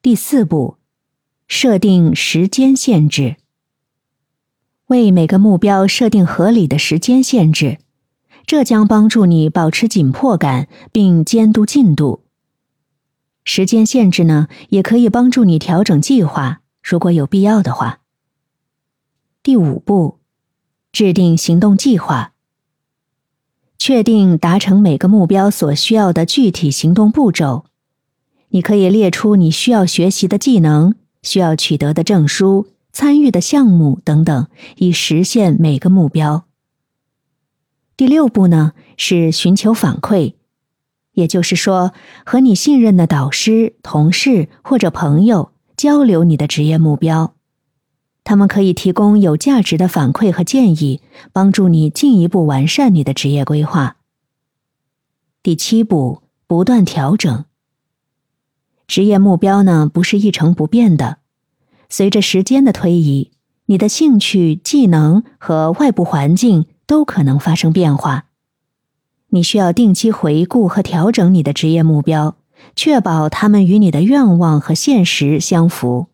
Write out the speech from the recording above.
第四步，设定时间限制。为每个目标设定合理的时间限制，这将帮助你保持紧迫感并监督进度。时间限制呢，也可以帮助你调整计划，如果有必要的话。第五步，制定行动计划。确定达成每个目标所需要的具体行动步骤。你可以列出你需要学习的技能、需要取得的证书、参与的项目等等，以实现每个目标。第六步呢，是寻求反馈。也就是说，和你信任的导师、同事或者朋友交流你的职业目标，他们可以提供有价值的反馈和建议，帮助你进一步完善你的职业规划。第七步，不断调整。职业目标呢，不是一成不变的，随着时间的推移，你的兴趣、技能和外部环境都可能发生变化。你需要定期回顾和调整你的职业目标，确保他们与你的愿望和现实相符。